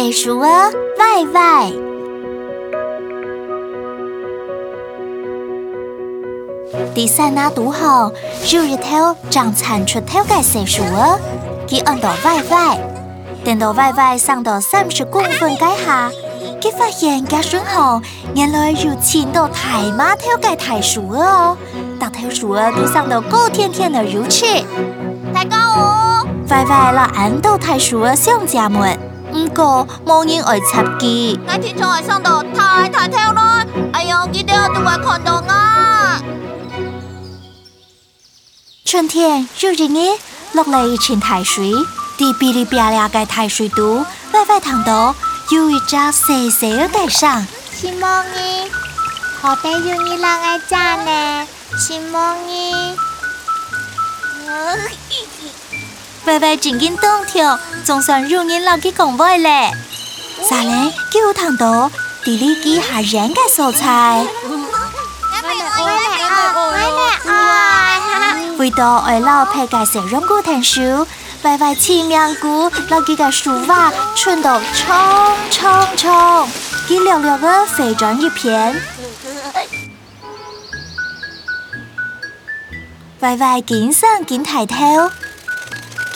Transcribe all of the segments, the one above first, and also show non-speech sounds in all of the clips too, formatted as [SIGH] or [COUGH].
袋鼠儿，Y Y。第三天读好，入日头，长残出头个袋鼠儿，他按到外 Y，等到外 Y 生到三十公分高下，他发现家笋红，原来有前多太马偷个太鼠哦，大偷都到的如此，太高哦！Y 外让俺都太鼠儿想家门。个望见爱插机，天太太跳哎记得爱看到啊！春天，如今日落来一群太水，滴边里边俩个太水肚，歪歪躺倒，有一只色色的大象。希望你后边有你两个家呢，希望你。[LAUGHS] 巍巍环境整洁，总算入您老给讲过嘞。啥嘞？教堂多，地里的还人家蔬菜。回到二老平价小水果摊上，巍巍千面菇，老几个树菜全都冲冲冲，绿绿的肥壮一片。巍巍景色真太好。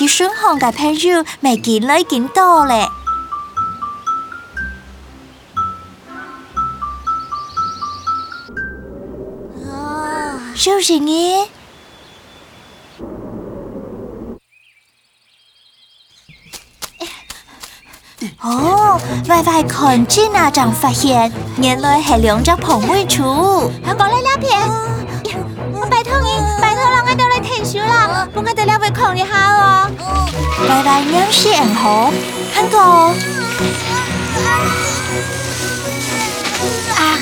雨顺红嘅朋友咪见来见多咧。啊，小神你！哦，快快看，只阿张发现，原来是两只胖妹鼠。我帮你片。我拜托你，拜托了，我到来停手了，不过到了会控一下哦。拜拜，娘是硬货，很多啊！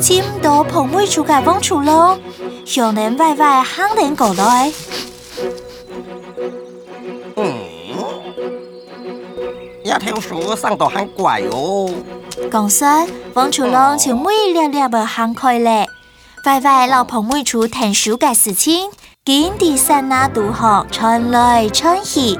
金刀捧碗，祝家凤雏龙，向恁拜拜，亨得够多嗯，一条蛇上都很怪哟。讲说，凤雏龙像每粒粒无亨开嘞。歪歪老朋友厝听书嘅事情，今朝生那杜航传来传去，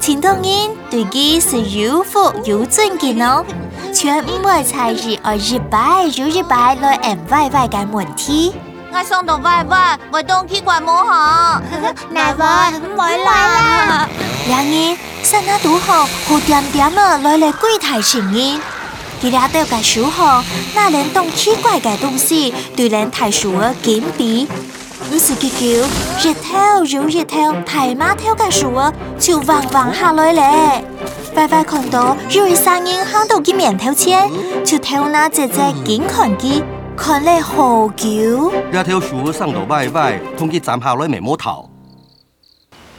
陈东英对佮是如父如尊敬哦。全部菜日阿日拜如日拜来，俺歪歪嘅问题。我想到歪歪，我当去怪无好，乃 [LAUGHS] 歪唔好来啦。两人生阿杜航好点点啊，来来柜台声音。伊拉在搞树猴，那灵动奇怪的东西对咱太树儿敬避。不是乞巧，日头如日头，太阳偷个树儿就晃晃下来嘞。歪歪看到有三个人行到他面前，就偷那姐姐紧看他，看嘞好久。日头树上头歪歪，通他站下来没摸头。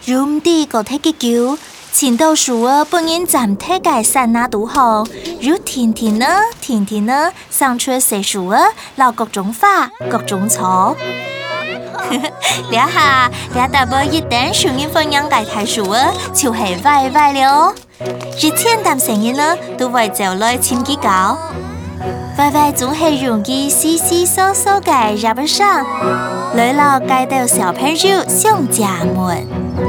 兄弟，个乞巧。前到树啊，本人暂停解散哪独好，如甜甜呢，甜甜呢，上出世树啊，闹各种花，各种草。了 [LAUGHS] 下，了大部一等上瘾分养界太树啊，就系歪歪了。一天啖声音呢，都会就来千几搞。快歪总系容易斯斯疏疏界入不上，你老街道小朋友上家门。